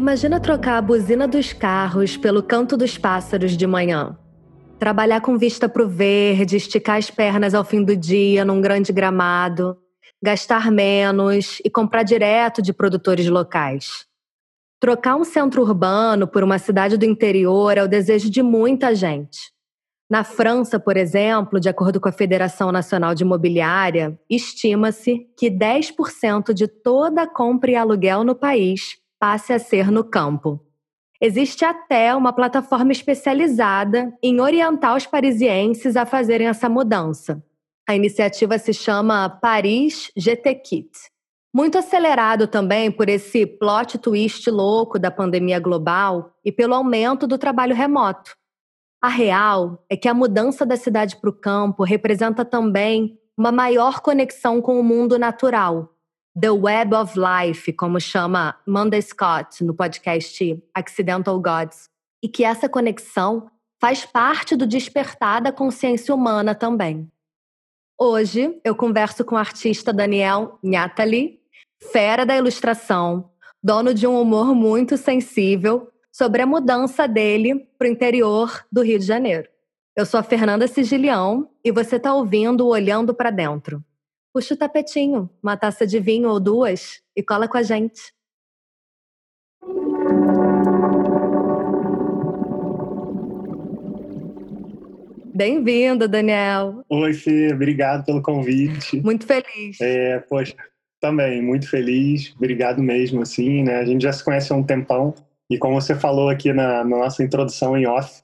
Imagina trocar a buzina dos carros pelo canto dos pássaros de manhã. Trabalhar com vista para o verde, esticar as pernas ao fim do dia num grande gramado, gastar menos e comprar direto de produtores locais. Trocar um centro urbano por uma cidade do interior é o desejo de muita gente. Na França, por exemplo, de acordo com a Federação Nacional de Imobiliária, estima-se que 10% de toda a compra e aluguel no país passe a ser no campo. Existe até uma plataforma especializada em orientar os parisienses a fazerem essa mudança. A iniciativa se chama Paris GT Kit. Muito acelerado também por esse plot twist louco da pandemia global e pelo aumento do trabalho remoto. A real é que a mudança da cidade para o campo representa também uma maior conexão com o mundo natural, The Web of Life, como chama Amanda Scott no podcast Accidental Gods, e que essa conexão faz parte do despertar da consciência humana também. Hoje eu converso com o artista Daniel Nhatali, fera da ilustração, dono de um humor muito sensível, sobre a mudança dele para o interior do Rio de Janeiro. Eu sou a Fernanda Sigilião e você está ouvindo Olhando para Dentro puxa o tapetinho, uma taça de vinho ou duas e cola com a gente. Bem-vindo, Daniel. Oi, Fê, obrigado pelo convite. Muito feliz. É, poxa, também, muito feliz. Obrigado mesmo, assim, né? A gente já se conhece há um tempão e como você falou aqui na, na nossa introdução em off,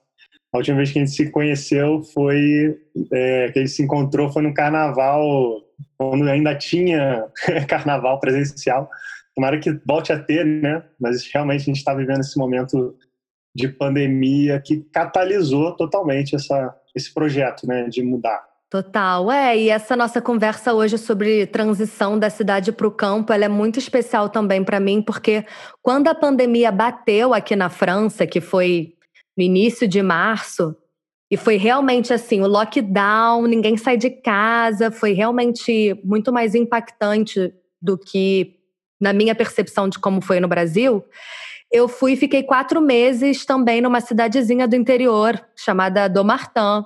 a última vez que a gente se conheceu foi é, que a gente se encontrou foi no carnaval quando ainda tinha carnaval presencial. Tomara que volte a ter, né? Mas realmente a gente está vivendo esse momento de pandemia que catalisou totalmente essa, esse projeto, né? De mudar. Total, é. E essa nossa conversa hoje sobre transição da cidade para o campo, ela é muito especial também para mim, porque quando a pandemia bateu aqui na França, que foi no início de março, e foi realmente assim, o lockdown, ninguém sai de casa, foi realmente muito mais impactante do que na minha percepção de como foi no Brasil. Eu fui e fiquei quatro meses também numa cidadezinha do interior chamada Domartin.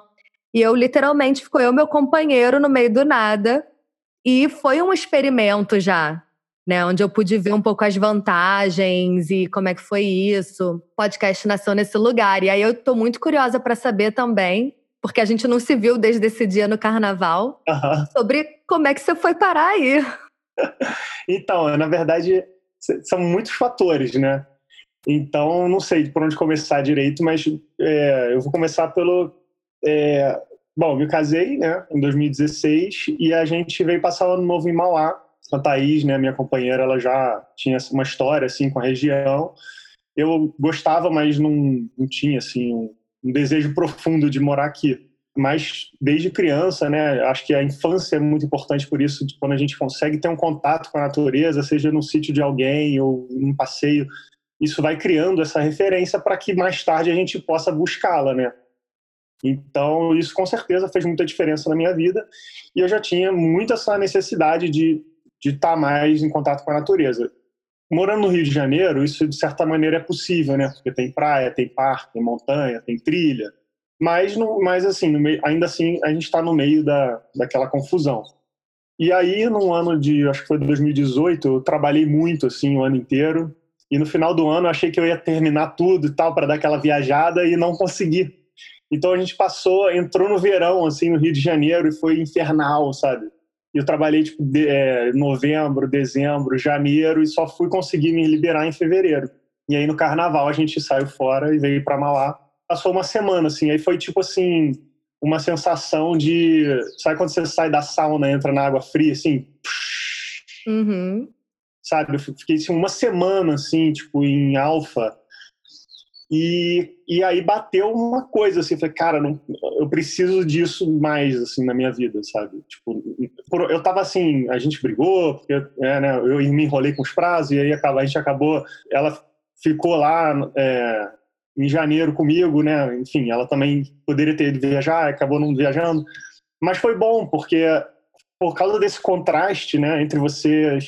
E eu literalmente ficou eu meu companheiro no meio do nada. E foi um experimento já, né? Onde eu pude ver um pouco as vantagens e como é que foi isso. Podcast nasceu nesse lugar. E aí eu tô muito curiosa para saber também, porque a gente não se viu desde esse dia no carnaval, uhum. sobre como é que você foi parar aí. então, na verdade, são muitos fatores, né? Então, não sei por onde começar direito, mas é, eu vou começar pelo. É, bom, me casei né, em 2016 e a gente veio passar o ano novo em Mauá a Thaís, né, minha companheira, ela já tinha uma história assim com a região. Eu gostava, mas não, não tinha assim um, um desejo profundo de morar aqui. Mas desde criança, né, acho que a infância é muito importante por isso, quando a gente consegue ter um contato com a natureza, seja no sítio de alguém ou num passeio, isso vai criando essa referência para que mais tarde a gente possa buscá-la, né? Então, isso com certeza fez muita diferença na minha vida. E eu já tinha muito essa necessidade de de estar tá mais em contato com a natureza. Morando no Rio de Janeiro, isso de certa maneira é possível, né? Porque tem praia, tem parque, tem montanha, tem trilha. Mas, no, mas assim, meio, ainda assim, a gente está no meio da, daquela confusão. E aí, no ano de, acho que foi 2018, eu trabalhei muito, assim, o ano inteiro. E no final do ano, eu achei que eu ia terminar tudo e tal, para dar aquela viajada, e não consegui. Então a gente passou, entrou no verão, assim, no Rio de Janeiro, e foi infernal, sabe? Eu trabalhei tipo de, é, novembro, dezembro, janeiro e só fui conseguir me liberar em fevereiro. E aí no carnaval a gente saiu fora e veio para Mauá. Passou uma semana assim, aí foi tipo assim, uma sensação de, sabe quando você sai da sauna, entra na água fria assim? Uhum. Sabe, eu fiquei assim, uma semana assim, tipo em alfa e, e aí bateu uma coisa assim, falei, cara, não, eu preciso disso mais assim na minha vida, sabe? Tipo, eu tava assim, a gente brigou, porque é, né, eu me enrolei com os prazos e aí a gente acabou, ela ficou lá é, em janeiro comigo, né? Enfim, ela também poderia ter ido viajar, acabou não viajando, mas foi bom porque por causa desse contraste, né, entre você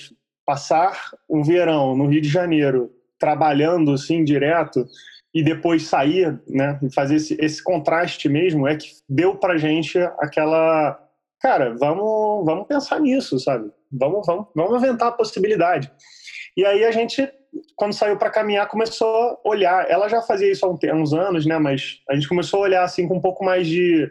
passar um verão no Rio de Janeiro trabalhando assim direto e depois sair, né, e fazer esse, esse contraste mesmo é que deu pra gente aquela, cara, vamos, vamos pensar nisso, sabe? Vamos, vamos, vamos inventar a possibilidade. E aí a gente, quando saiu para caminhar, começou a olhar. Ela já fazia isso há uns anos, né? Mas a gente começou a olhar assim com um pouco mais de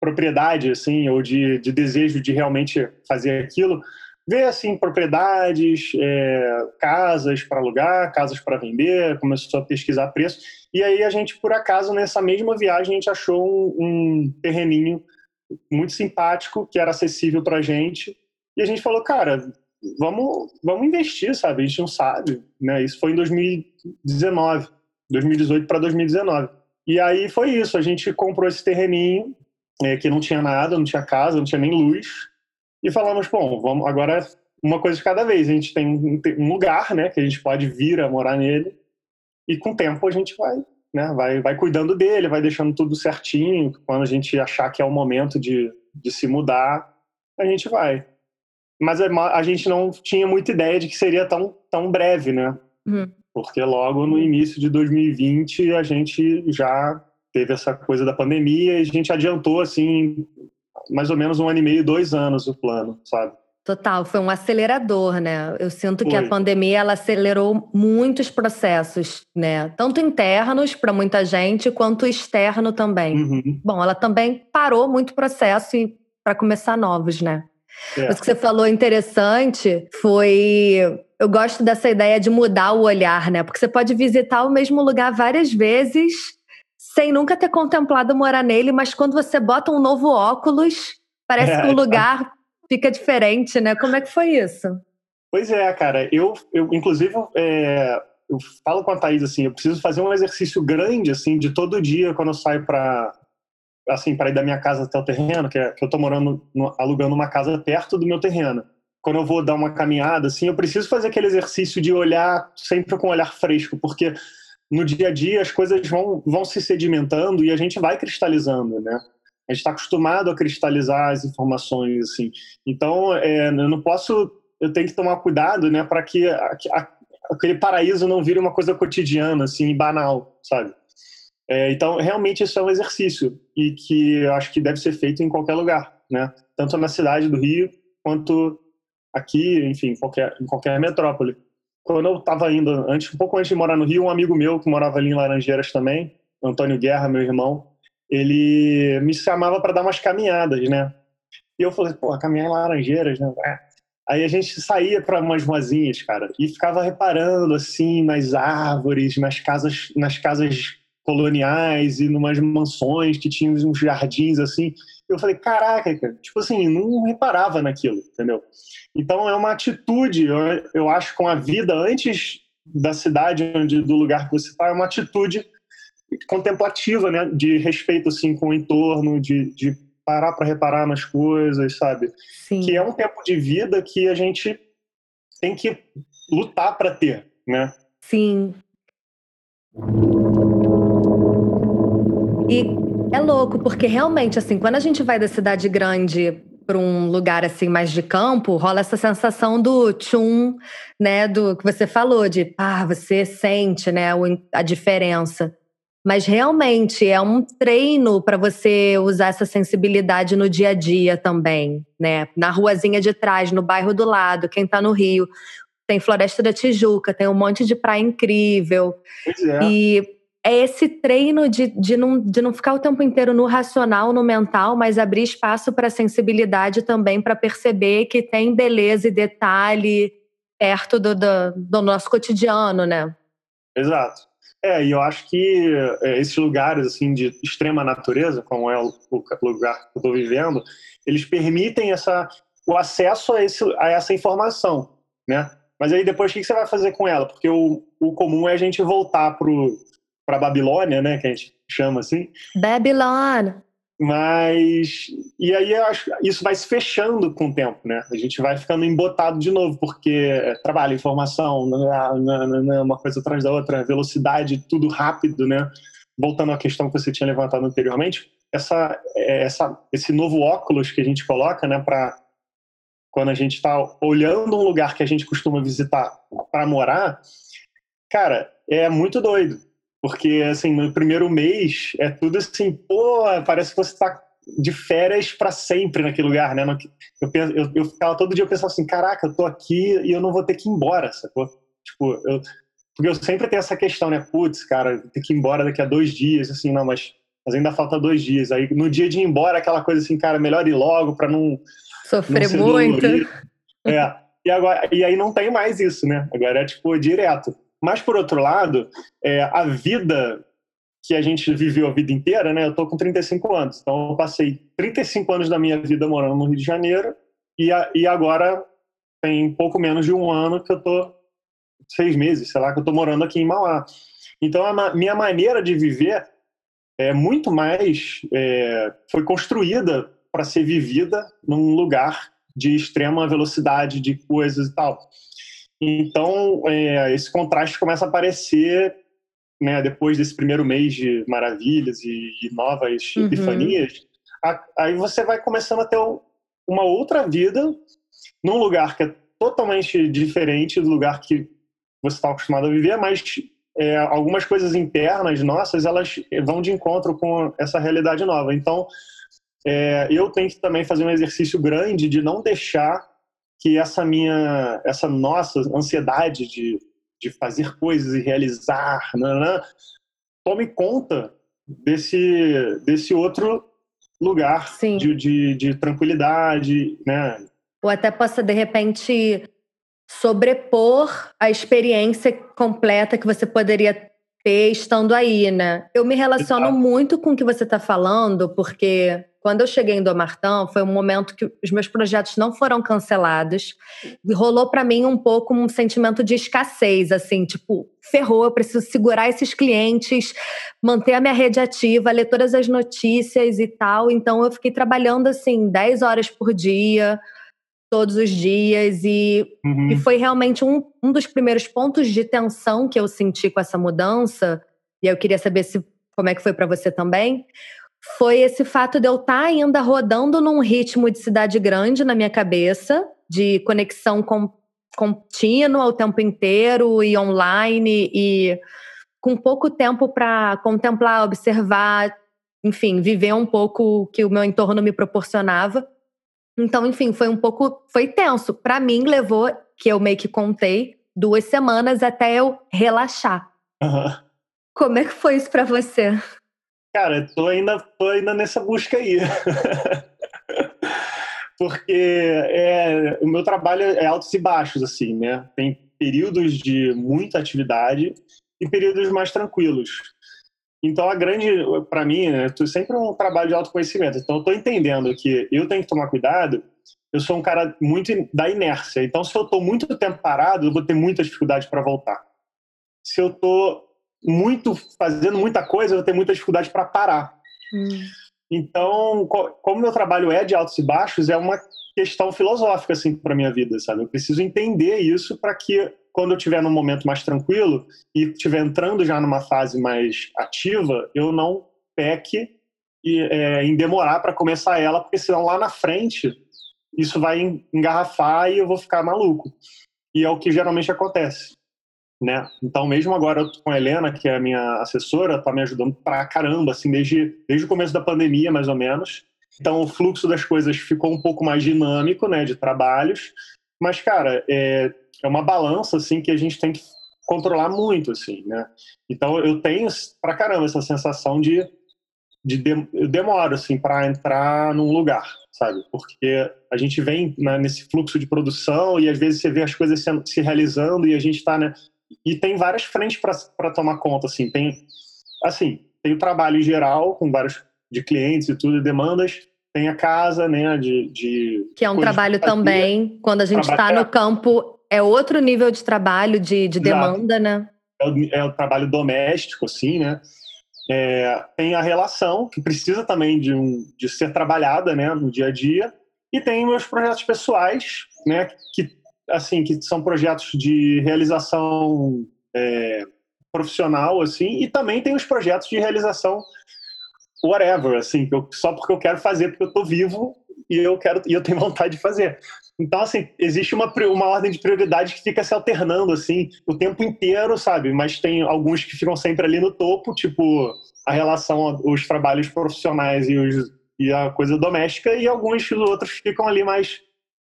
propriedade, assim, ou de, de desejo de realmente fazer aquilo. Ver assim propriedades, é, casas para alugar, casas para vender. Começou a pesquisar preço. E aí a gente, por acaso, nessa mesma viagem, a gente achou um, um terreninho muito simpático que era acessível para gente. E a gente falou, cara, vamos, vamos investir, sabe? A gente não sabe, né? Isso foi em 2019, 2018 para 2019. E aí foi isso, a gente comprou esse terreninho é, que não tinha nada, não tinha casa, não tinha nem luz, e falamos, bom, vamos agora uma coisa de cada vez. A gente tem um lugar, né, que a gente pode vir a morar nele, e com o tempo a gente vai, né, vai, vai cuidando dele, vai deixando tudo certinho. Quando a gente achar que é o momento de, de se mudar, a gente vai mas a gente não tinha muita ideia de que seria tão, tão breve, né? Uhum. Porque logo no início de 2020 a gente já teve essa coisa da pandemia e a gente adiantou, assim, mais ou menos um ano e meio, dois anos o plano, sabe? Total, foi um acelerador, né? Eu sinto foi. que a pandemia ela acelerou muitos processos, né? Tanto internos para muita gente quanto externo também. Uhum. Bom, ela também parou muito processo para começar novos, né? É. Mas o que você falou interessante foi. Eu gosto dessa ideia de mudar o olhar, né? Porque você pode visitar o mesmo lugar várias vezes sem nunca ter contemplado morar nele, mas quando você bota um novo óculos, parece é, que o lugar fica diferente, né? Como é que foi isso? Pois é, cara. Eu, eu inclusive, é, eu falo com a Thaís assim, eu preciso fazer um exercício grande, assim, de todo dia quando eu saio para assim, para ir da minha casa até o terreno, que, é, que eu estou morando, no, alugando uma casa perto do meu terreno. Quando eu vou dar uma caminhada, assim, eu preciso fazer aquele exercício de olhar sempre com um olhar fresco, porque no dia a dia as coisas vão, vão se sedimentando e a gente vai cristalizando, né? A gente está acostumado a cristalizar as informações, assim. Então, é, eu não posso, eu tenho que tomar cuidado, né, para que a, a, aquele paraíso não vire uma coisa cotidiana, assim, banal, sabe? É, então, realmente, isso é um exercício e que eu acho que deve ser feito em qualquer lugar, né? Tanto na cidade do Rio quanto aqui, enfim, qualquer, em qualquer metrópole. Quando eu estava indo, antes, um pouco antes de morar no Rio, um amigo meu que morava ali em Laranjeiras também, Antônio Guerra, meu irmão, ele me chamava para dar umas caminhadas, né? E eu falei, pô, caminhar em Laranjeiras, né? Aí a gente saía para umas ruazinhas, cara, e ficava reparando assim nas árvores, nas casas, nas casas coloniais e numas mansões que tinham uns jardins assim. Eu falei, caraca, cara, tipo assim, não reparava naquilo, entendeu? Então é uma atitude, eu, eu acho, com a vida antes da cidade, onde, do lugar que você está, é uma atitude contemplativa, né? De respeito, assim, com o entorno, de, de parar para reparar nas coisas, sabe? Sim. Que é um tempo de vida que a gente tem que lutar para ter, né? Sim. E é louco, porque realmente, assim, quando a gente vai da cidade grande para um lugar assim mais de campo, rola essa sensação do tchum, né, do que você falou de, ah, você sente, né, a diferença. Mas realmente é um treino para você usar essa sensibilidade no dia a dia também, né? Na ruazinha de trás, no bairro do lado, quem está no Rio, tem Floresta da Tijuca, tem um monte de praia incrível. Pois é. E é esse treino de, de, não, de não ficar o tempo inteiro no racional, no mental, mas abrir espaço para sensibilidade também, para perceber que tem beleza e detalhe perto do, do, do, nosso cotidiano, né? Exato. É, e eu acho que é, esses lugares assim de extrema natureza, como é o, o lugar que eu estou vivendo, eles permitem essa, o acesso a, esse, a essa informação, né? Mas aí depois o que você vai fazer com ela? Porque o, o comum é a gente voltar para para Babilônia, né, que a gente chama assim. Babilônia. Mas e aí eu acho isso vai se fechando com o tempo, né? A gente vai ficando embotado de novo porque é trabalho, informação, uma coisa atrás da outra, velocidade, tudo rápido, né? Voltando à questão que você tinha levantado anteriormente, essa, é, essa, esse novo óculos que a gente coloca, né, para quando a gente está olhando um lugar que a gente costuma visitar para morar, cara, é muito doido. Porque, assim, no primeiro mês é tudo assim, pô, parece que você está de férias para sempre naquele lugar, né? Eu, eu, eu ficava todo dia pensando assim, caraca, eu tô aqui e eu não vou ter que ir embora, sacou? Tipo, eu, porque eu sempre tenho essa questão, né? Putz, cara, ter que ir embora daqui a dois dias, assim, não, mas, mas ainda falta dois dias. Aí no dia de ir embora, aquela coisa assim, cara, melhor ir logo para não. Sofrer não muito. É. E, agora, e aí não tem mais isso, né? Agora é tipo direto. Mas por outro lado, é, a vida que a gente viveu a vida inteira, né? Eu tô com 35 anos, então eu passei 35 anos da minha vida morando no Rio de Janeiro e, a, e agora tem pouco menos de um ano que eu tô seis meses, sei lá, que eu tô morando aqui em Mauá. Então a minha maneira de viver é muito mais é, foi construída para ser vivida num lugar de extrema velocidade de coisas e tal. Então é, esse contraste começa a aparecer né, depois desse primeiro mês de maravilhas e, e novas uhum. epifanias, a, aí você vai começando a ter uma outra vida num lugar que é totalmente diferente do lugar que você está acostumado a viver, mas é, algumas coisas internas nossas elas vão de encontro com essa realidade nova. Então, é, eu tenho que também fazer um exercício grande de não deixar que essa minha, essa nossa ansiedade de de fazer coisas e realizar, nanã, né, né, tome conta desse, desse outro lugar de, de, de, tranquilidade, né? Ou até possa, de repente, sobrepor a experiência completa que você poderia ter estando aí, né? Eu me relaciono Exato. muito com o que você está falando, porque quando eu cheguei em Domartã, foi um momento que os meus projetos não foram cancelados. E rolou para mim um pouco um sentimento de escassez, assim, tipo, ferrou, eu preciso segurar esses clientes, manter a minha rede ativa, ler todas as notícias e tal. Então eu fiquei trabalhando assim 10 horas por dia, todos os dias e, uhum. e foi realmente um, um dos primeiros pontos de tensão que eu senti com essa mudança. E eu queria saber se como é que foi para você também foi esse fato de eu estar tá ainda rodando num ritmo de cidade grande na minha cabeça, de conexão com, contínua o tempo inteiro e online e com pouco tempo para contemplar, observar, enfim, viver um pouco o que o meu entorno me proporcionava. Então, enfim, foi um pouco, foi tenso. Para mim, levou, que eu meio que contei, duas semanas até eu relaxar. Uhum. Como é que foi isso para você? Cara, tô ainda, tô ainda nessa busca aí. Porque é, o meu trabalho é altos e baixos, assim, né? Tem períodos de muita atividade e períodos mais tranquilos. Então, a grande, para mim, né, sempre um trabalho de autoconhecimento. Então, eu estou entendendo que eu tenho que tomar cuidado. Eu sou um cara muito da inércia. Então, se eu estou muito tempo parado, eu vou ter muita dificuldade para voltar. Se eu estou muito fazendo muita coisa, eu ter muita dificuldade para parar. Hum. Então, como meu trabalho é de altos e baixos, é uma questão filosófica assim para minha vida, sabe? Eu preciso entender isso para que quando eu estiver num momento mais tranquilo e estiver entrando já numa fase mais ativa, eu não peque e, é, em demorar para começar ela, porque senão lá na frente isso vai engarrafar e eu vou ficar maluco. E é o que geralmente acontece né? Então, mesmo agora com a Helena, que é a minha assessora, tá me ajudando pra caramba, assim, desde, desde o começo da pandemia, mais ou menos. Então, o fluxo das coisas ficou um pouco mais dinâmico, né, de trabalhos. Mas, cara, é, é uma balança, assim, que a gente tem que controlar muito, assim, né? Então, eu tenho pra caramba essa sensação de, de, de eu demoro, assim, para entrar num lugar, sabe? Porque a gente vem né, nesse fluxo de produção e às vezes você vê as coisas se, se realizando e a gente está né, e tem várias frentes para tomar conta, assim, tem assim, tem o trabalho em geral com vários de clientes e tudo, demandas, tem a casa, né, de, de que é um trabalho também, quando a gente está no campo, é outro nível de trabalho de, de demanda, né? É o, é o, trabalho doméstico, assim, né? É, tem a relação que precisa também de, um, de ser trabalhada, né, no dia a dia, e tem meus projetos pessoais, né, que assim, que são projetos de realização é, profissional, assim, e também tem os projetos de realização whatever, assim, eu, só porque eu quero fazer, porque eu tô vivo e eu quero e eu tenho vontade de fazer. Então, assim, existe uma, uma ordem de prioridade que fica se alternando, assim, o tempo inteiro, sabe? Mas tem alguns que ficam sempre ali no topo, tipo a relação, os trabalhos profissionais e, os, e a coisa doméstica, e alguns outros ficam ali mais.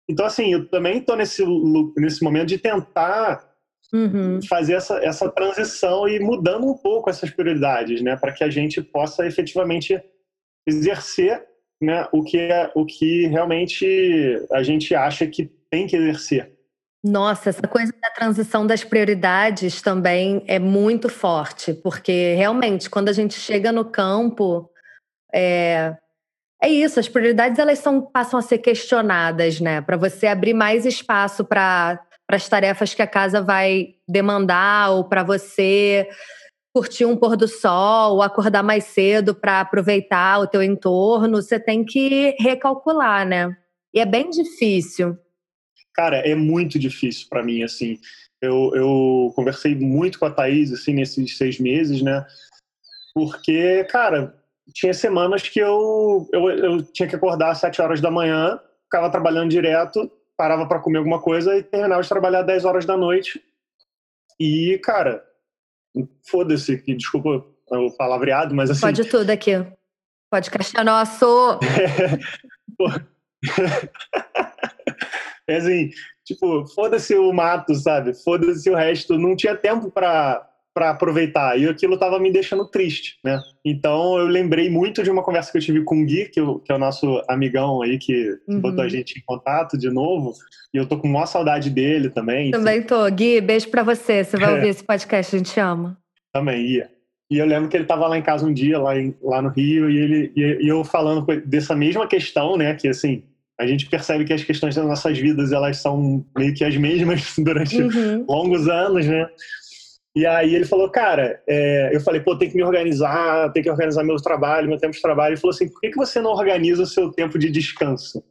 Então, assim, eu também estou nesse, nesse momento de tentar uhum. fazer essa, essa transição e mudando um pouco essas prioridades, né? Para que a gente possa efetivamente exercer né, o, que é, o que realmente a gente acha que tem que exercer. Nossa, essa coisa da transição das prioridades também é muito forte, porque realmente quando a gente chega no campo, é, é isso, as prioridades elas são, passam a ser questionadas, né? Para você abrir mais espaço para as tarefas que a casa vai demandar ou para você curtir um pôr do sol, ou acordar mais cedo para aproveitar o teu entorno, você tem que recalcular, né? E é bem difícil. Cara, é muito difícil para mim, assim. Eu, eu conversei muito com a Thaís, assim, nesses seis meses, né? Porque, cara, tinha semanas que eu, eu, eu tinha que acordar às sete horas da manhã, ficava trabalhando direto, parava para comer alguma coisa e terminava de trabalhar às dez horas da noite. E, cara, foda-se, desculpa o palavreado, mas assim. Pode tudo aqui. Pode é nosso. é assim, tipo, foda-se o mato, sabe? Foda-se o resto. Não tinha tempo para para aproveitar. E aquilo tava me deixando triste, né? Então eu lembrei muito de uma conversa que eu tive com o Gui, que, eu, que é o nosso amigão aí que uhum. botou a gente em contato de novo. E eu tô com maior saudade dele também. Também tô. Gui, beijo pra você. Você vai é. ouvir esse podcast, a gente ama. Também ia. E eu lembro que ele tava lá em casa um dia, lá, em, lá no Rio, e, ele, e, e eu falando dessa mesma questão, né? Que assim, a gente percebe que as questões das nossas vidas, elas são meio que as mesmas durante uhum. longos anos, né? E aí ele falou, cara, é, eu falei, pô, tem que me organizar, tem que organizar meu trabalho, meu tempo de trabalho. Ele falou assim, por que, que você não organiza o seu tempo de descanso?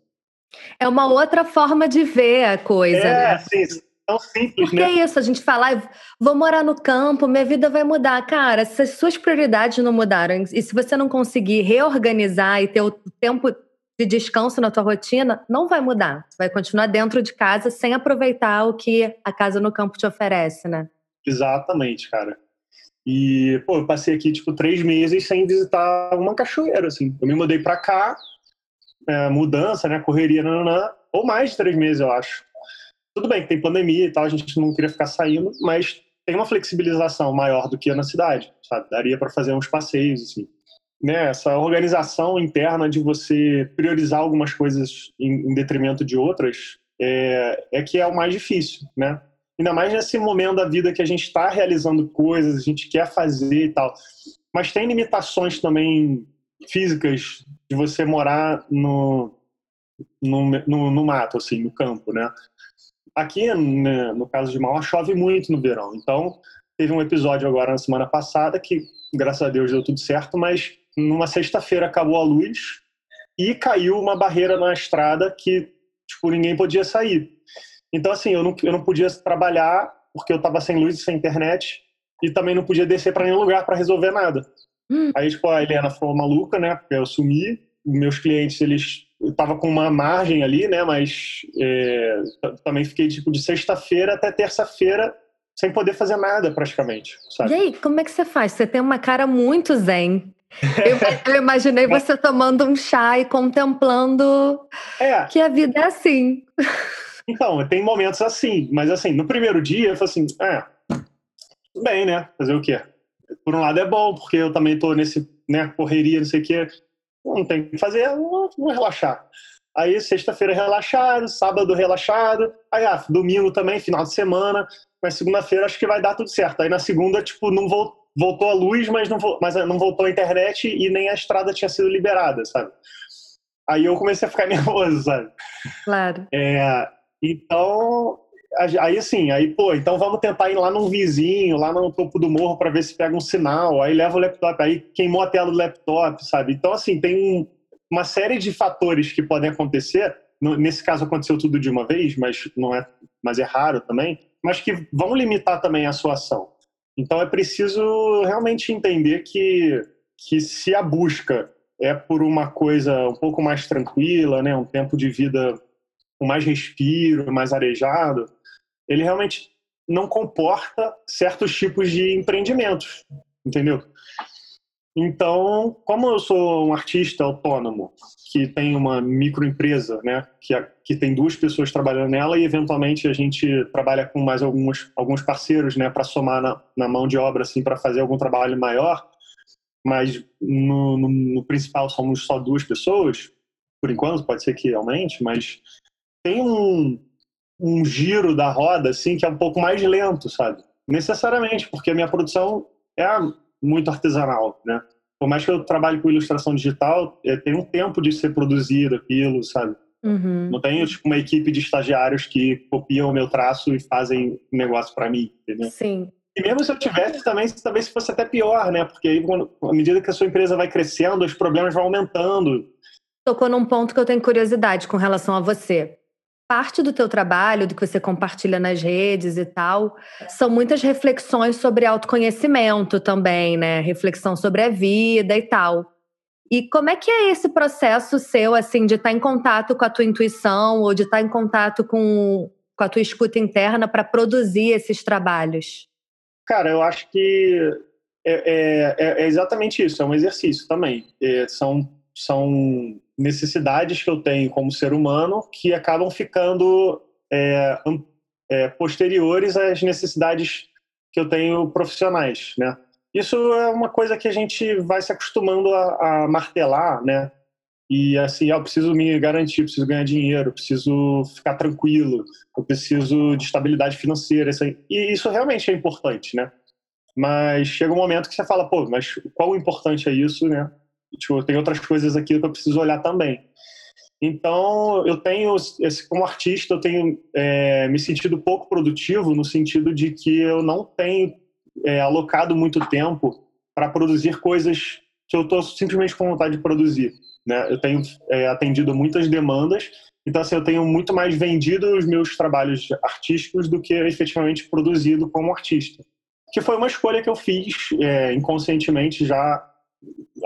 É uma outra forma de ver a coisa, é, né? Sim, tão simples, Porque né? é isso, a gente fala, vou morar no campo, minha vida vai mudar. Cara, se as suas prioridades não mudaram e se você não conseguir reorganizar e ter o tempo de descanso na tua rotina, não vai mudar. Você vai continuar dentro de casa sem aproveitar o que a casa no campo te oferece, né? Exatamente, cara. E, pô, eu passei aqui, tipo, três meses sem visitar uma cachoeira, assim. Eu me mudei pra cá, é, mudança, né, correria, nananã, ou mais de três meses, eu acho. Tudo bem que tem pandemia e tal, a gente não queria ficar saindo, mas tem uma flexibilização maior do que na cidade, sabe? Daria para fazer uns passeios, assim. Né, essa organização interna de você priorizar algumas coisas em, em detrimento de outras é, é que é o mais difícil, né? Ainda mais nesse momento da vida que a gente está realizando coisas, a gente quer fazer e tal. Mas tem limitações também físicas de você morar no, no, no, no mato, assim, no campo, né? Aqui, né, no caso de Mauá, chove muito no verão. Então, teve um episódio agora na semana passada que, graças a Deus, deu tudo certo, mas numa sexta-feira acabou a luz e caiu uma barreira na estrada que, tipo, ninguém podia sair. Então, assim, eu não, eu não podia trabalhar porque eu estava sem luz e sem internet e também não podia descer para nenhum lugar para resolver nada. Hum. Aí, tipo, a Helena ficou maluca, né? Porque eu sumi. Meus clientes, eles eu tava com uma margem ali, né? Mas é, também fiquei tipo de sexta-feira até terça-feira sem poder fazer nada praticamente. Sabe? E aí, como é que você faz? Você tem uma cara muito zen. Eu, eu imaginei você tomando um chá e contemplando é. que a vida é assim. Então, tem momentos assim, mas assim, no primeiro dia eu falei assim, é, tudo bem, né? Fazer o quê? Por um lado é bom, porque eu também tô nesse, né, correria, não sei o quê. Não tem que fazer, vou, vou relaxar. Aí sexta-feira relaxado, sábado relaxado, aí ah, domingo também, final de semana, mas segunda-feira acho que vai dar tudo certo. Aí na segunda, tipo, não voltou a luz, mas não, mas não voltou a internet e nem a estrada tinha sido liberada, sabe? Aí eu comecei a ficar nervoso, sabe? Claro. É, então, aí assim, aí, pô, então vamos tentar ir lá num vizinho, lá no topo do morro para ver se pega um sinal, aí leva o laptop, aí queimou a tela do laptop, sabe? Então, assim, tem um, uma série de fatores que podem acontecer, nesse caso aconteceu tudo de uma vez, mas não é, mas é raro também, mas que vão limitar também a sua ação. Então é preciso realmente entender que, que se a busca é por uma coisa um pouco mais tranquila, né? Um tempo de vida com mais respiro, mais arejado, ele realmente não comporta certos tipos de empreendimentos, entendeu? Então, como eu sou um artista autônomo que tem uma microempresa, né, que, que tem duas pessoas trabalhando nela e eventualmente a gente trabalha com mais alguns, alguns parceiros, né, para somar na, na, mão de obra, assim, para fazer algum trabalho maior, mas no, no, no, principal somos só duas pessoas, por enquanto, pode ser que aumente, mas tem um, um giro da roda, assim, que é um pouco mais lento, sabe? Necessariamente, porque a minha produção é muito artesanal, né? Por mais que eu trabalhe com ilustração digital, é, tem um tempo de ser produzido aquilo, sabe? Uhum. Não tenho tipo, uma equipe de estagiários que copiam o meu traço e fazem negócio para mim, entendeu? Sim. E mesmo se eu tivesse, também talvez fosse até pior, né? Porque aí, quando, à medida que a sua empresa vai crescendo, os problemas vão aumentando. Tocou num ponto que eu tenho curiosidade com relação a você parte do teu trabalho, do que você compartilha nas redes e tal, são muitas reflexões sobre autoconhecimento também, né? Reflexão sobre a vida e tal. E como é que é esse processo seu, assim, de estar em contato com a tua intuição ou de estar em contato com, com a tua escuta interna para produzir esses trabalhos? Cara, eu acho que é, é, é exatamente isso, é um exercício também. É, são, são necessidades que eu tenho como ser humano que acabam ficando é, é, posteriores às necessidades que eu tenho profissionais, né? Isso é uma coisa que a gente vai se acostumando a, a martelar, né? E assim, eu preciso me garantir, preciso ganhar dinheiro, preciso ficar tranquilo, eu preciso de estabilidade financeira, isso e isso realmente é importante, né? Mas chega um momento que você fala, pô, mas qual importante é isso, né? Tipo, tem outras coisas aqui que eu preciso olhar também. Então, eu tenho, como artista, eu tenho é, me sentido pouco produtivo no sentido de que eu não tenho é, alocado muito tempo para produzir coisas que eu estou simplesmente com vontade de produzir. Né? Eu tenho é, atendido muitas demandas, então assim, eu tenho muito mais vendido os meus trabalhos artísticos do que efetivamente produzido como artista. Que foi uma escolha que eu fiz é, inconscientemente já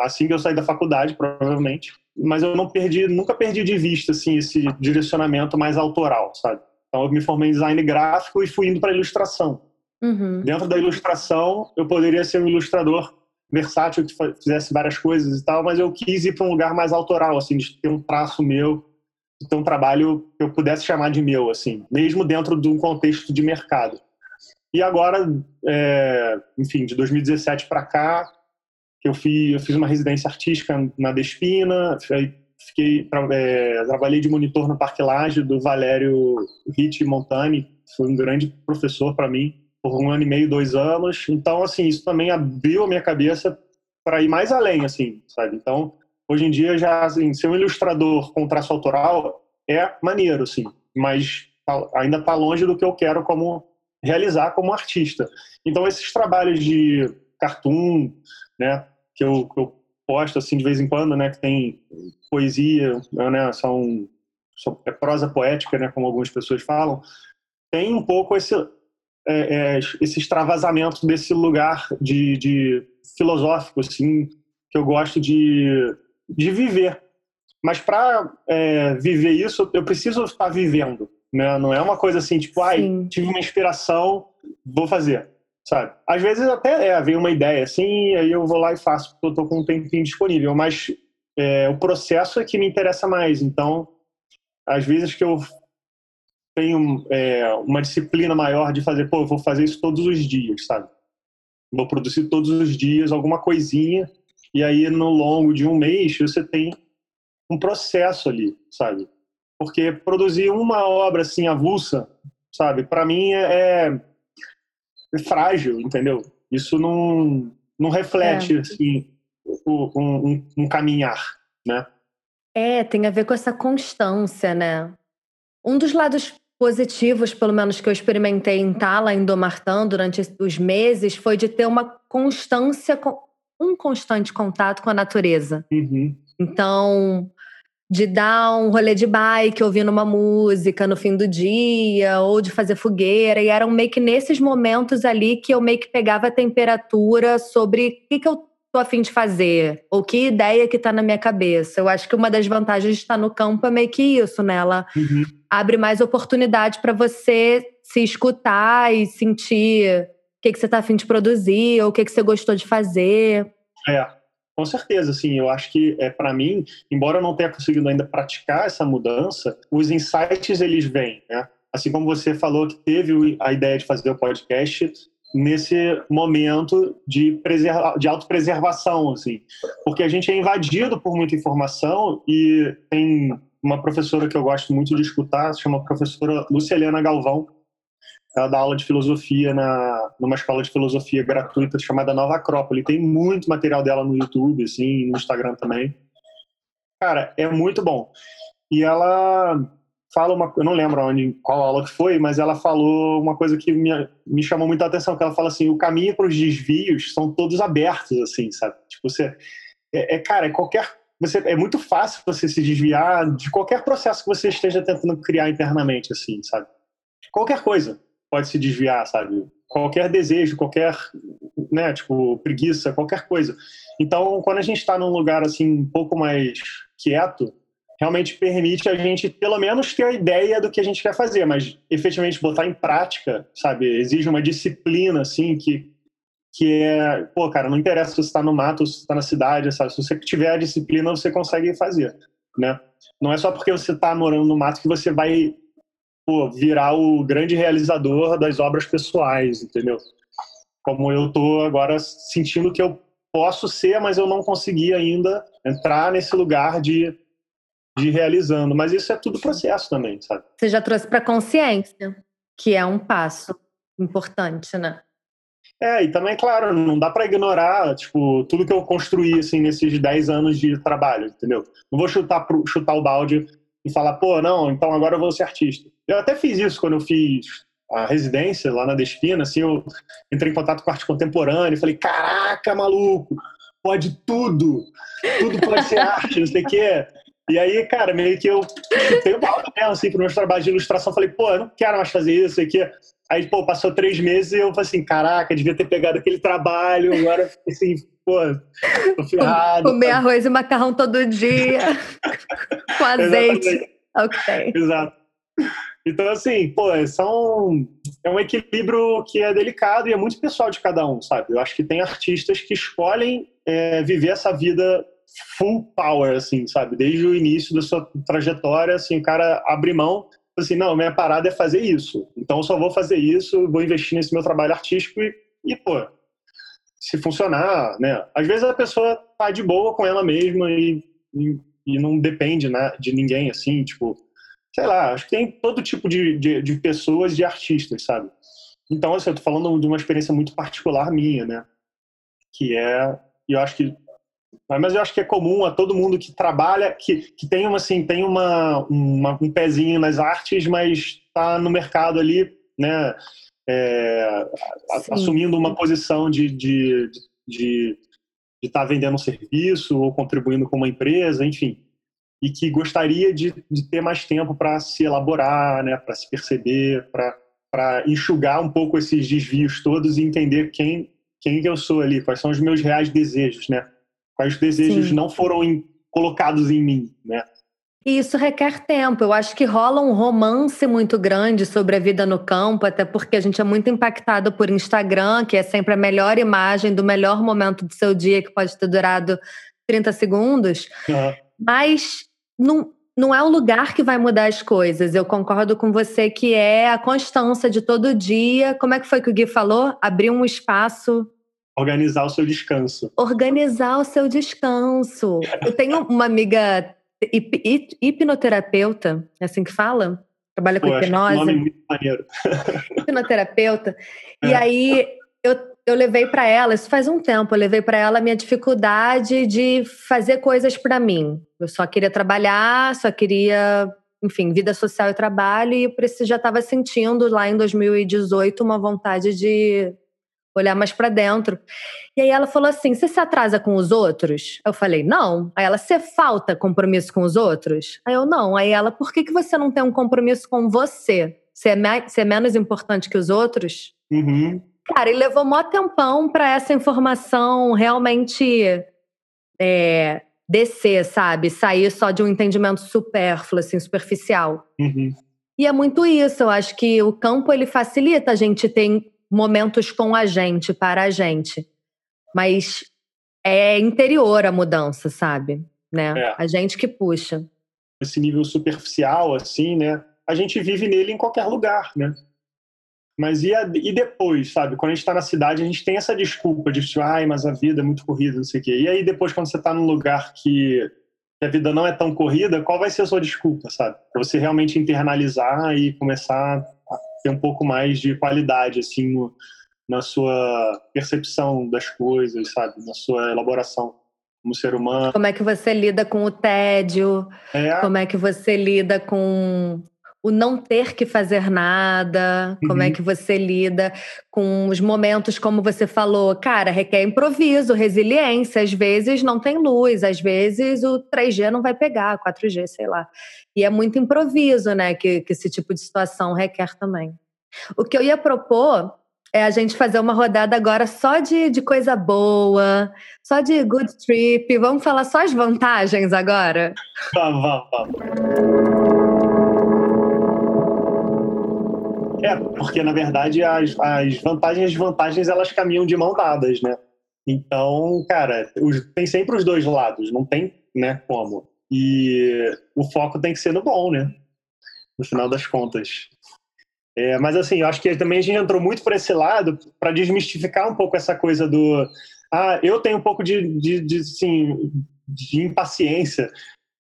assim que eu saí da faculdade, provavelmente. Mas eu não perdi, nunca perdi de vista assim esse direcionamento mais autoral, sabe? Então eu me formei em design gráfico e fui indo para ilustração. Uhum. Dentro da ilustração, eu poderia ser um ilustrador versátil que fizesse várias coisas e tal, mas eu quis ir para um lugar mais autoral, assim, de ter um traço meu, de ter um trabalho que eu pudesse chamar de meu, assim, mesmo dentro de um contexto de mercado. E agora, é, enfim, de 2017 para cá, que eu fiz, eu fiz uma residência artística na Despina, fiquei, é, trabalhei de monitor no Parque Laje do Valério Ritt Montani, foi um grande professor para mim, por um ano e meio, dois anos. Então, assim, isso também abriu a minha cabeça para ir mais além, assim, sabe? Então, hoje em dia, já, assim, ser um ilustrador com traço autoral é maneiro, assim, mas tá, ainda está longe do que eu quero como realizar como artista. Então, esses trabalhos de cartoon, né, que eu, que eu posto assim de vez em quando, né, que tem poesia, né, são, são é prosa poética, né, como algumas pessoas falam, tem um pouco esse é, é, esse extravasamento desse lugar de, de filosófico, assim, que eu gosto de, de viver. Mas para é, viver isso, eu preciso estar vivendo, né? Não é uma coisa assim, tipo, ai, tive uma inspiração, vou fazer sabe? Às vezes até é, vem uma ideia assim, aí eu vou lá e faço, porque eu tô com um tempinho disponível, mas é, o processo é que me interessa mais. Então, às vezes que eu tenho é, uma disciplina maior de fazer, pô, eu vou fazer isso todos os dias, sabe? Vou produzir todos os dias alguma coisinha, e aí no longo de um mês você tem um processo ali, sabe? Porque produzir uma obra assim avulsa, sabe? Para mim é, é frágil, entendeu? Isso não, não reflete, é. assim, um, um, um caminhar, né? É, tem a ver com essa constância, né? Um dos lados positivos, pelo menos que eu experimentei em Tala, em Domartã, durante os meses, foi de ter uma constância, um constante contato com a natureza. Uhum. Então, de dar um rolê de bike ouvindo uma música no fim do dia, ou de fazer fogueira, e eram meio que nesses momentos ali que eu meio que pegava a temperatura sobre o que, que eu tô afim de fazer? Ou que ideia que tá na minha cabeça? Eu acho que uma das vantagens de estar no campo é meio que isso, né? Ela uhum. abre mais oportunidade para você se escutar e sentir o que, que você tá afim de produzir, ou o que, que você gostou de fazer. É, com certeza, sim. Eu acho que, é, para mim, embora eu não tenha conseguido ainda praticar essa mudança, os insights eles vêm, né? Assim como você falou que teve a ideia de fazer o podcast, nesse momento de, de autopreservação, assim. Porque a gente é invadido por muita informação e tem uma professora que eu gosto muito de escutar, se chama professora Luciliana Galvão. Ela dá aula de filosofia na, numa escola de filosofia gratuita chamada Nova Acrópole. Tem muito material dela no YouTube, assim, no Instagram também. Cara, é muito bom. E ela fala uma, eu não lembro onde, qual aula que foi, mas ela falou uma coisa que me, me chamou muita atenção, que ela fala assim, o caminho para os desvios são todos abertos, assim, sabe? Tipo, você, é, é, cara, é qualquer, você, é muito fácil você se desviar de qualquer processo que você esteja tentando criar internamente, assim, sabe? Qualquer coisa pode se desviar, sabe? Qualquer desejo, qualquer, né, tipo, preguiça, qualquer coisa. Então, quando a gente está num lugar, assim, um pouco mais quieto, realmente permite a gente, pelo menos, ter a ideia do que a gente quer fazer, mas efetivamente botar em prática, sabe? Exige uma disciplina, assim, que, que é, pô, cara, não interessa se você está no mato se você está na cidade, sabe? Se você tiver a disciplina, você consegue fazer, né? Não é só porque você está morando no mato que você vai, pô, virar o grande realizador das obras pessoais, entendeu? Como eu tô agora sentindo que eu posso ser, mas eu não consegui ainda entrar nesse lugar de de realizando. Mas isso é tudo processo também, sabe? Você já trouxe para consciência, que é um passo importante, né? É, e também, claro, não dá para ignorar, tipo, tudo que eu construí, assim, nesses 10 anos de trabalho, entendeu? Não vou chutar, pro, chutar o balde e falar, pô, não, então agora eu vou ser artista. Eu até fiz isso quando eu fiz a residência lá na Despina, assim, eu entrei em contato com arte contemporânea e falei, caraca, maluco, pode tudo, tudo pode ser arte, não sei o quê. E aí, cara, meio que eu chutei balde mesmo, assim, para meus trabalhos de ilustração. Falei, pô, eu não quero mais fazer isso aqui. Aí, pô, passou três meses e eu falei assim, caraca, devia ter pegado aquele trabalho. Agora, assim, pô, tô ferrado. Comer arroz e macarrão todo dia, com azeite. ok. Exato. Então, assim, pô, são, é um equilíbrio que é delicado e é muito pessoal de cada um, sabe? Eu acho que tem artistas que escolhem é, viver essa vida full power, assim, sabe? Desde o início da sua trajetória, assim, o cara abre mão, assim, não, minha parada é fazer isso. Então eu só vou fazer isso, vou investir nesse meu trabalho artístico e, e pô, se funcionar, né? Às vezes a pessoa tá de boa com ela mesma e, e, e não depende né, de ninguém, assim, tipo, sei lá, acho que tem todo tipo de, de, de pessoas, de artistas, sabe? Então, assim, eu tô falando de uma experiência muito particular minha, né? Que é, e eu acho que mas eu acho que é comum a todo mundo que trabalha, que, que tem, uma, assim, tem uma, uma um pezinho nas artes, mas está no mercado ali, né, é, assumindo uma posição de estar de, de, de tá vendendo um serviço ou contribuindo com uma empresa, enfim. E que gostaria de, de ter mais tempo para se elaborar, né, para se perceber, para enxugar um pouco esses desvios todos e entender quem, quem eu sou ali, quais são os meus reais desejos, né? quais desejos Sim. não foram em, colocados em mim, né? E isso requer tempo. Eu acho que rola um romance muito grande sobre a vida no campo, até porque a gente é muito impactado por Instagram, que é sempre a melhor imagem do melhor momento do seu dia, que pode ter durado 30 segundos. Uhum. Mas não, não é o lugar que vai mudar as coisas. Eu concordo com você que é a constância de todo dia. Como é que foi que o Gui falou? Abrir um espaço Organizar o seu descanso. Organizar o seu descanso. Eu tenho uma amiga hipnoterapeuta, é assim que fala? Trabalha com Pô, hipnose. Acho nome muito maneiro. hipnoterapeuta. É. E aí eu, eu levei para ela, isso faz um tempo, eu levei para ela a minha dificuldade de fazer coisas para mim. Eu só queria trabalhar, só queria, enfim, vida social e trabalho, e por isso já estava sentindo lá em 2018 uma vontade de olhar mais para dentro. E aí ela falou assim: você se atrasa com os outros? Eu falei, não. Aí ela, você falta compromisso com os outros? Aí eu, não. Aí ela, por que, que você não tem um compromisso com você? Você é, você é menos importante que os outros? Uhum. Cara, e levou mó tempão para essa informação realmente é, descer, sabe? Sair só de um entendimento supérfluo, assim, superficial. Uhum. E é muito isso. Eu acho que o campo ele facilita a gente ter momentos com a gente, para a gente. Mas é interior a mudança, sabe? Né? É. A gente que puxa. Esse nível superficial, assim, né? A gente vive nele em qualquer lugar, né? Mas e, a, e depois, sabe? Quando a gente está na cidade, a gente tem essa desculpa de, tipo, ai, mas a vida é muito corrida, não sei o quê. E aí depois, quando você está num lugar que a vida não é tão corrida, qual vai ser a sua desculpa, sabe? Para você realmente internalizar e começar ter um pouco mais de qualidade, assim, no, na sua percepção das coisas, sabe? Na sua elaboração como ser humano. Como é que você lida com o tédio? É, Como é que você lida com o não ter que fazer nada? Como é Uhum. que você lida com os momentos, como você falou, cara, requer improviso, resiliência. Às vezes não tem luz, às vezes o 3G não vai pegar, 4G, sei lá. E é muito improviso, né, que, que esse tipo de situação requer também. O que eu ia propor é a gente fazer uma rodada agora só de, de coisa boa, só de good trip. Vamos falar só as vantagens agora? Vamos, vamos, vamos. É, porque na verdade as, as vantagens e as desvantagens elas caminham de mão dadas, né? Então, cara, os- tem sempre os dois lados, não tem, né, como. E o foco tem que ser no bom, né? No final das contas. É, mas assim, eu acho que também a gente entrou muito por esse lado para desmistificar um pouco essa coisa do ah, eu tenho um pouco de, de, de, assim, de impaciência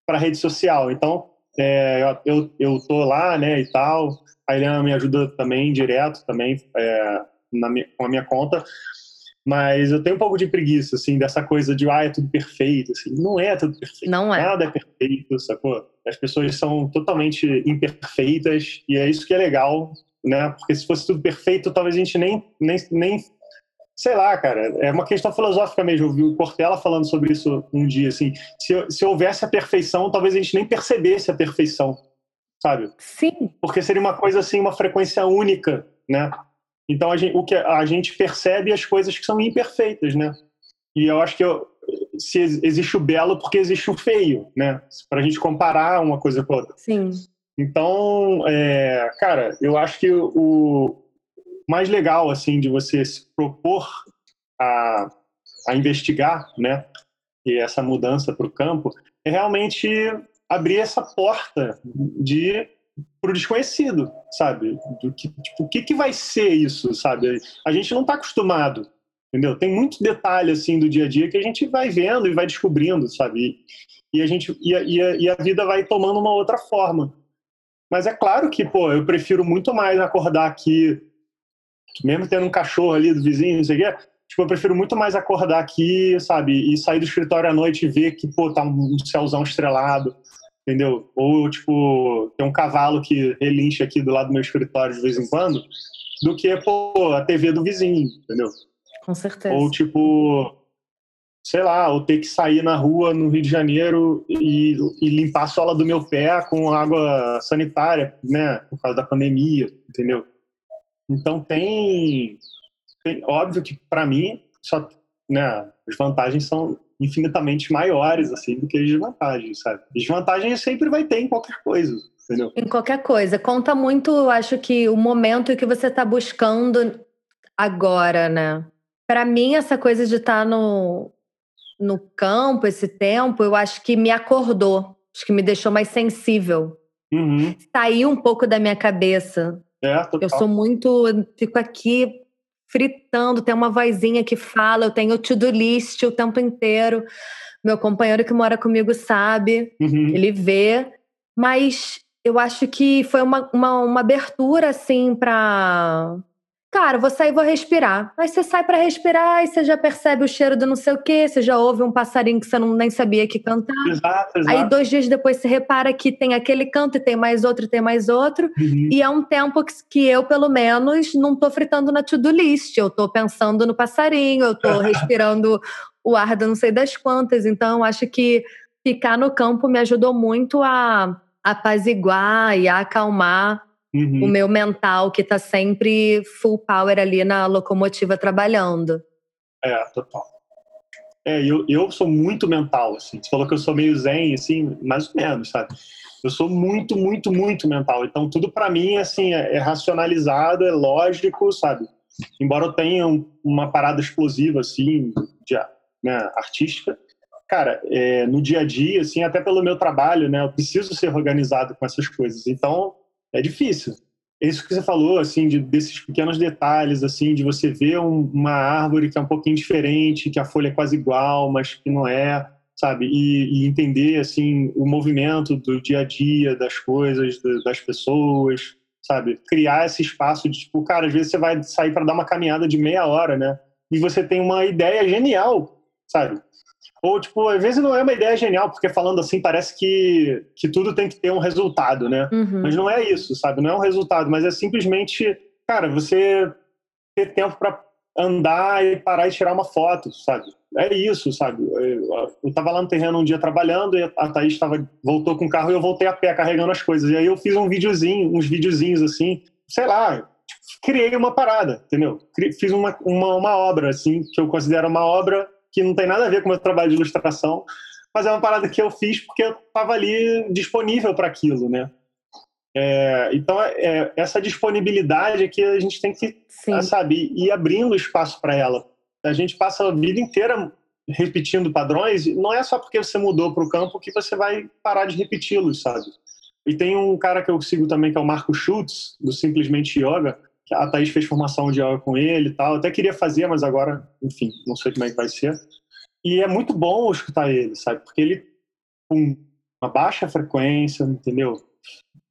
para rede social. Então, é, eu, eu tô lá, né, e tal. A Helena me ajuda também direto, também é, na minha, com a minha conta. Mas eu tenho um pouco de preguiça, assim, dessa coisa de, ah, é tudo perfeito. Assim, não é tudo perfeito. Não é. Nada é perfeito, sacou? As pessoas são totalmente imperfeitas e é isso que é legal, né? Porque se fosse tudo perfeito, talvez a gente nem, nem, nem sei lá, cara, é uma questão filosófica mesmo. Eu vi o Cortella falando sobre isso um dia, assim. Se, se houvesse a perfeição, talvez a gente nem percebesse a perfeição, sabe? Sim, Porque seria uma coisa assim, uma frequência única, né? Então a gente, o que a gente percebe as coisas que são imperfeitas, né? E eu acho que eu, se ex- existe o belo porque existe o feio, né? Para a gente comparar uma coisa com a outra. sim. Então, é, cara, eu acho que o mais legal assim de você se propor a, a investigar, né, e essa mudança para o campo é realmente abrir essa porta de para o desconhecido, sabe? Do que, tipo, o que, que vai ser isso, sabe? A gente não está acostumado, entendeu? Tem muito detalhe assim do dia a dia que a gente vai vendo e vai descobrindo, sabe? E, a gente e a, e a- e a vida vai tomando uma outra forma. Mas é claro que, pô, eu prefiro muito mais acordar aqui, mesmo tendo um cachorro ali do vizinho, não sei o quê. Tipo, eu prefiro muito mais acordar aqui, sabe, e sair do escritório à noite e ver que, pô, tá um céuzão estrelado, entendeu? Ou, tipo, tem um cavalo que relincha aqui do lado do meu escritório de vez em quando, do que, pô, a TV do vizinho, entendeu? Com certeza. Ou, tipo, sei lá, ou ter que sair na rua no Rio de Janeiro e, e limpar a sola do meu pé com água sanitária, né? Por causa da pandemia, entendeu? Então tem, tem óbvio que para mim só, né? As vantagens são infinitamente maiores assim do que as desvantagens, sabe? Desvantagens sempre vai ter em qualquer coisa, entendeu? Em qualquer coisa. Conta muito, eu acho que o momento que você está buscando agora, né? Para mim, essa coisa de estar no, no campo, esse tempo, eu acho que me acordou. Acho que me deixou mais sensível. Uhum. Saiu um pouco da minha cabeça. É. Eu sou muito. Fico aqui fritando, tem uma vozinha que fala, eu tenho to-do list o tempo inteiro. Meu companheiro que mora comigo sabe. Uhum. ele vê, mas eu acho que foi uma, uma, uma abertura, assim, pra. Cara, vou sair e vou respirar. Aí você sai pra respirar, aí você já percebe o cheiro do não sei o quê, você já ouve um passarinho que você não, nem sabia que cantar. Exato, exato. Aí dois dias depois você repara que tem aquele canto e tem mais outro e tem mais outro. Uhum. E é um tempo que, que eu, pelo menos, não tô fritando na to-do list. Eu tô pensando no passarinho, eu tô respirando o ar da não sei das quantas. Então, eu acho que ficar no campo me ajudou muito a apaziguar e a acalmar uhum. o meu mental que está sempre full power ali na locomotiva trabalhando. É, total. É, eu, eu sou muito mental, assim. Você falou que eu sou meio zen, assim, mais ou menos, sabe? Eu sou muito, muito, muito mental. Então, tudo para mim, assim, é, é racionalizado, é lógico, sabe? Embora eu tenha uma parada explosiva, assim, de, né, artística, cara, é, no dia a dia, assim, até pelo meu trabalho, né, eu preciso ser organizado com essas coisas. Então, é difícil. Isso que você falou, assim, de, desses pequenos detalhes, assim, de você ver um, uma árvore que é um pouquinho diferente, que a folha é quase igual, mas que não é, sabe? E, e entender, assim, o movimento do dia a dia, das coisas, das pessoas, sabe? Criar esse espaço de, tipo, cara, às vezes você vai sair para dar uma caminhada de meia hora, né? E você tem uma ideia genial, sabe? Ou, tipo, às vezes não é uma ideia genial, porque falando assim parece que, que tudo tem que ter um resultado, né? Uhum. Mas não é isso, sabe? Não é um resultado, mas é simplesmente, cara, você ter tempo para andar e parar e tirar uma foto, sabe? É isso, sabe? Eu tava lá no terreno um dia trabalhando e a Thaís tava, voltou com o carro e eu voltei a pé carregando as coisas. E aí eu fiz um videozinho, uns videozinhos assim, sei lá, tipo, criei uma parada, entendeu? Fiz uma, uma, uma obra, assim, que eu considero uma obra que não tem nada a ver com o meu trabalho de ilustração, mas é uma parada que eu fiz porque eu estava ali disponível para aquilo, né? É, então, é, é, essa disponibilidade é que a gente tem que, Sim. sabe, ir abrindo espaço para ela. A gente passa a vida inteira repetindo padrões, e não é só porque você mudou para o campo que você vai parar de repeti-los, sabe? E tem um cara que eu sigo também, que é o Marco Schultz, do Simplesmente Yoga, a Thaís fez formação de yoga com ele e tal. Eu até queria fazer, mas agora, enfim, não sei como é que vai ser. E é muito bom escutar ele, sabe? Porque ele, com uma baixa frequência, entendeu?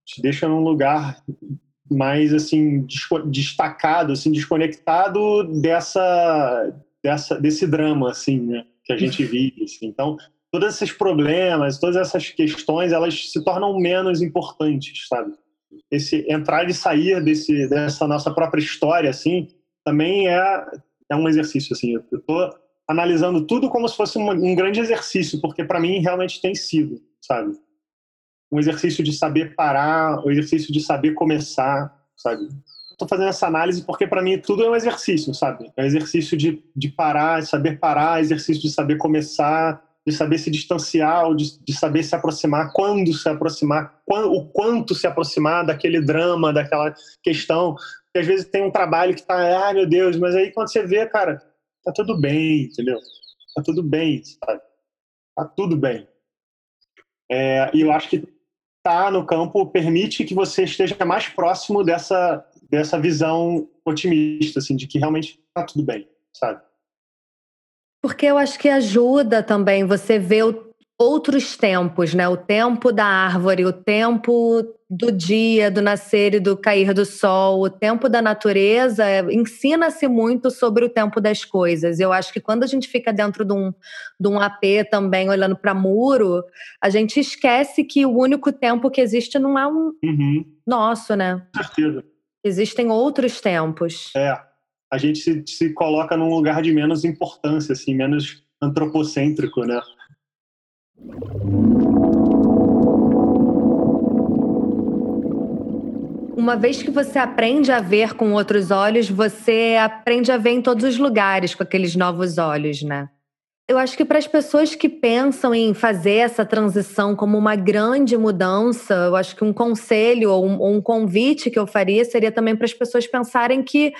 Te deixa num lugar mais, assim, destacado, assim, desconectado dessa, dessa, desse drama, assim, né? Que a gente vive, assim. Então, todos esses problemas, todas essas questões, elas se tornam menos importantes, sabe? Esse entrar e sair desse dessa nossa própria história assim também é é um exercício assim. Eu estou analisando tudo como se fosse um, um grande exercício porque para mim realmente tem sido sabe? Um exercício de saber parar um exercício de saber começar sabe? Estou fazendo essa análise porque para mim tudo é um exercício sabe? É um exercício de, de parar de saber parar exercício de saber começar de saber se distanciar, de, de saber se aproximar, quando se aproximar, quando, o quanto se aproximar daquele drama, daquela questão. Porque às vezes tem um trabalho que tá, ai meu Deus, mas aí quando você vê, cara, tá tudo bem, entendeu? Tá tudo bem, sabe? Tá tudo bem. É, e eu acho que tá no campo permite que você esteja mais próximo dessa, dessa visão otimista, assim, de que realmente tá tudo bem, sabe? Porque eu acho que ajuda também você ver outros tempos, né? O tempo da árvore, o tempo do dia, do nascer e do cair do sol, o tempo da natureza, ensina-se muito sobre o tempo das coisas. Eu acho que quando a gente fica dentro de um, de um AP também, olhando para muro, a gente esquece que o único tempo que existe não é um uhum. nosso, né? Com certeza. Existem outros tempos. É a gente se, se coloca num lugar de menos importância, assim, menos antropocêntrico, né? Uma vez que você aprende a ver com outros olhos, você aprende a ver em todos os lugares com aqueles novos olhos, né? Eu acho que para as pessoas que pensam em fazer essa transição como uma grande mudança, eu acho que um conselho ou um, ou um convite que eu faria seria também para as pessoas pensarem que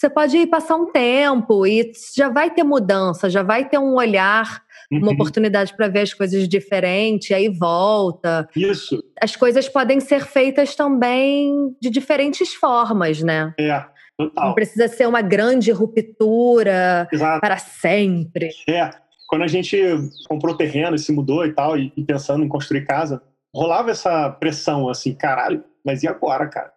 você pode ir passar um tempo e já vai ter mudança, já vai ter um olhar, uhum. uma oportunidade para ver as coisas diferente, aí volta. Isso. As coisas podem ser feitas também de diferentes formas, né? É. Total. Não precisa ser uma grande ruptura Exato. para sempre. É, quando a gente comprou terreno e se mudou e tal, e, e pensando em construir casa, rolava essa pressão assim, caralho, mas e agora, cara?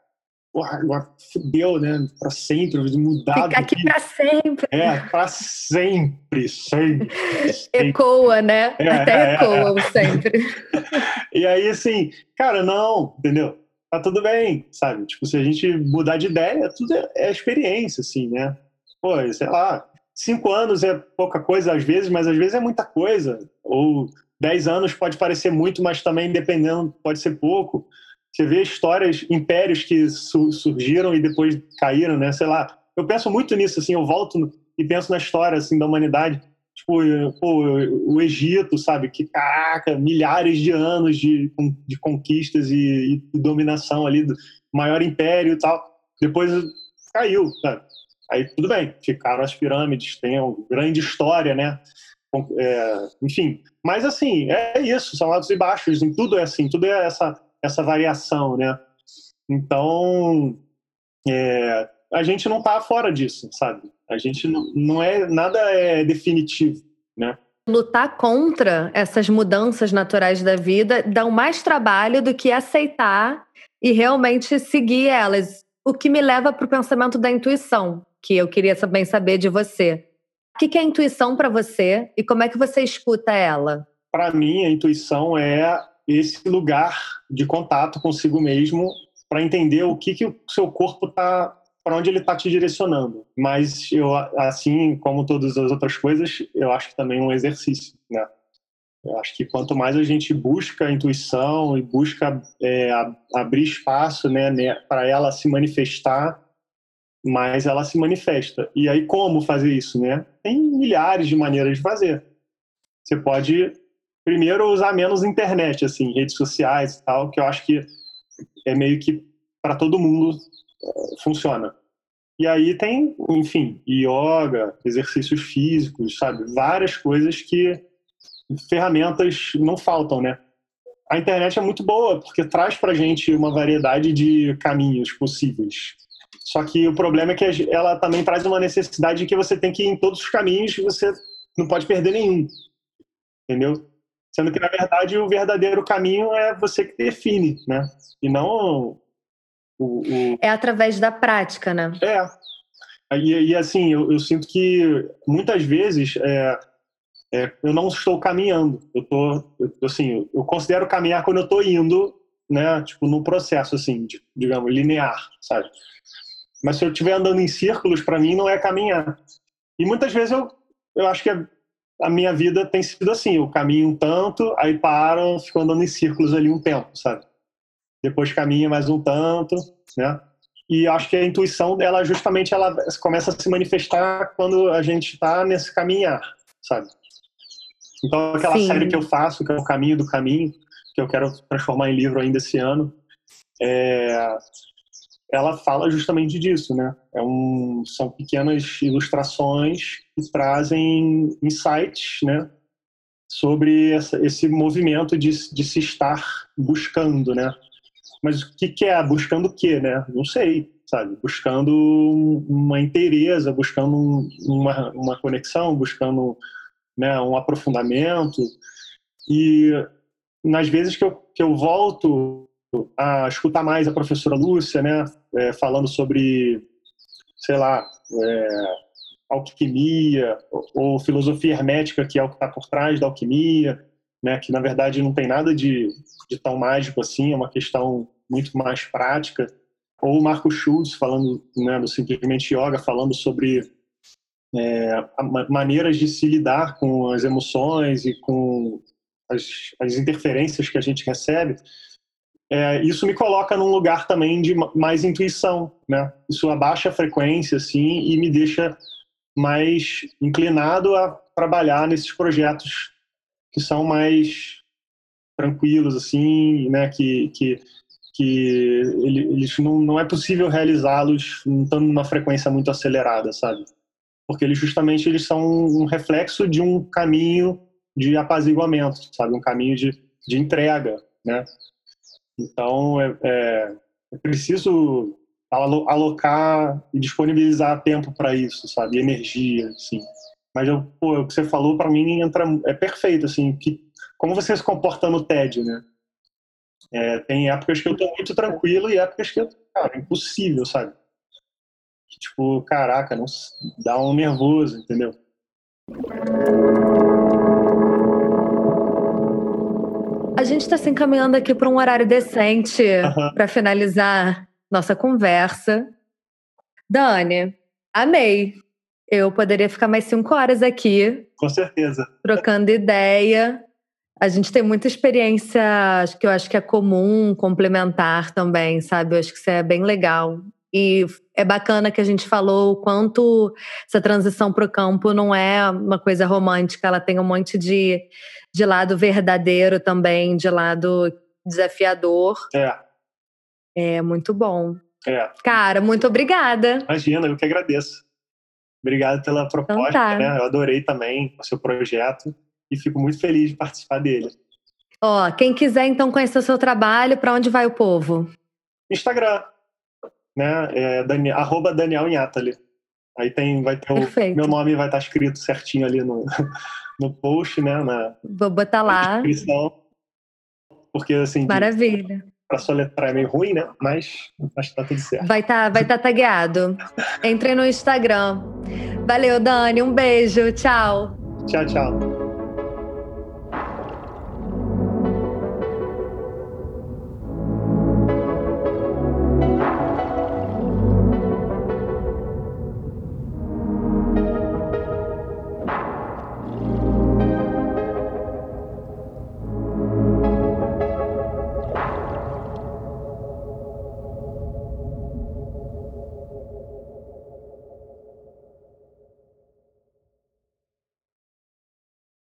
Porra, agora fudeu, né? Pra sempre, mudar. Ficar aqui pra sempre. É, pra sempre, sempre. sempre. Ecoa, né? É, Até é, ecoa é. sempre. e aí, assim, cara, não, entendeu? Tá tudo bem, sabe? Tipo, se a gente mudar de ideia, tudo é, é experiência, assim, né? Pô, sei lá, cinco anos é pouca coisa às vezes, mas às vezes é muita coisa. Ou dez anos pode parecer muito, mas também, dependendo, pode ser pouco. Você vê histórias, impérios que su surgiram e depois caíram, né? Sei lá. Eu penso muito nisso, assim, eu volto e penso na história, assim, da humanidade. Tipo, pô, o Egito, sabe? Que, caraca, milhares de anos de, de conquistas e, e dominação ali, do maior império e tal. Depois caiu, sabe? Aí tudo bem, ficaram as pirâmides, tem uma grande história, né? É, enfim, mas assim, é isso, são altos e baixos, em tudo é assim, tudo é essa, essa variação, né? Então, é, a gente não está fora disso, sabe? A gente não, não é, nada é definitivo, né? Lutar contra essas mudanças naturais da vida dá mais trabalho do que aceitar e realmente seguir elas. O que me leva para o pensamento da intuição, que eu queria também saber de você. O que é intuição para você e como é que você escuta ela? Para mim, a intuição é esse lugar de contato consigo mesmo para entender o que, que o seu corpo está para onde ele está te direcionando. Mas eu, assim como todas as outras coisas, eu acho que também é um exercício, né? Eu acho que quanto mais a gente busca a intuição e busca é, abrir espaço, né, né para ela se manifestar, mais ela se manifesta. E aí como fazer isso, né? Tem milhares de maneiras de fazer. Você pode primeiro usar menos internet, assim, redes sociais e tal, que eu acho que é meio que para todo mundo funciona. E aí tem, enfim, yoga, exercícios físicos, sabe? Várias coisas que ferramentas não faltam, né? A internet é muito boa porque traz para gente uma variedade de caminhos possíveis. Só que o problema é que ela também traz uma necessidade de que você tem que ir em todos os caminhos, você não pode perder nenhum. Entendeu? Sendo que, na verdade, o verdadeiro caminho é você que define, né? E não o, o... É através da prática, né? É. E, e assim, eu, eu, sinto que muitas vezes é, é, eu não estou caminhando. Eu tô, eu, assim, eu considero caminhar quando eu estou indo, né? Tipo, num processo assim, de, digamos, linear, sabe? Mas se eu estiver andando em círculos, para mim não é caminhar. E muitas vezes eu, eu acho que a, a minha vida tem sido assim: eu caminho um tanto, aí paro, fico andando em círculos ali um tempo, sabe? depois caminha mais um tanto, né? E acho que a intuição, ela justamente ela começa a se manifestar quando a gente está nesse caminhar, sabe? Então aquela Sim. série que eu faço, que é o Caminho do Caminho, que eu quero transformar em livro ainda esse ano, é, ela fala justamente disso, né? É um, são pequenas ilustrações que trazem insights, né? Sobre essa, esse movimento de, de se estar buscando, né? Mas o que, que é? Buscando o quê, né? Não sei, sabe? Buscando uma inteireza, buscando um, uma, uma conexão, buscando né, um aprofundamento. E nas vezes que eu, que eu volto a escutar mais a professora Lúcia, né, é, falando sobre, sei lá, é, alquimia ou, ou, filosofia hermética, que é o que está por trás da alquimia, né, que na verdade não tem nada de, de tão mágico assim, é uma questão muito mais prática. Ou o Marco Schultz falando né, do Simplesmente Yoga, falando sobre é, maneiras de se lidar com as emoções e com as, as interferências que a gente recebe. É, isso me coloca num lugar também de mais intuição, né? Isso abaixa a frequência, assim, e me deixa mais inclinado a trabalhar nesses projetos que são mais tranquilos, assim, né? Que, que que eles não, não é possível realizá-los estando numa frequência muito acelerada, sabe? Porque eles justamente eles são um reflexo de um caminho de apaziguamento, sabe? Um caminho de, de entrega, né? Então é, é, é preciso alocar e disponibilizar tempo para isso, sabe? Energia, assim. Mas eu, pô, o que você falou para mim entra é perfeito, assim, que como você se comporta no TED, né? É, tem épocas que eu tô muito tranquilo e épocas que, cara, é impossível, sabe? Tipo, caraca, não dá um nervoso, entendeu? A gente está se encaminhando aqui para um horário decente uhum. para finalizar nossa conversa. Dani, amei. Eu poderia ficar mais cinco horas aqui. Com certeza. Trocando ideia. A gente tem muita experiência, acho que eu acho que é comum, complementar também, sabe? Eu acho que isso é bem legal. E é bacana que a gente falou o quanto essa transição para o campo não é uma coisa romântica, ela tem um monte de, de lado verdadeiro também, de lado desafiador. É. É muito bom. É. Cara, muito obrigada. Imagina, eu que agradeço. Obrigado pela proposta, então tá. né? Eu adorei também o seu projeto e fico muito feliz de participar dele. Ó, quem quiser então conhecer o seu trabalho, para onde vai o povo? Instagram, né? É Daniel, arroba Daniel Inhatali. Aí tem, vai ter o meu nome vai estar escrito certinho ali no, no post, né? Na, Vou botar lá. Descrição. Porque assim. Maravilha. Para soletrar é meio ruim, né? Mas acho que tá tudo certo. Vai estar tá, vai tá tagueado. Entre no Instagram. Valeu, Dani. Um beijo. Tchau. Tchau, tchau.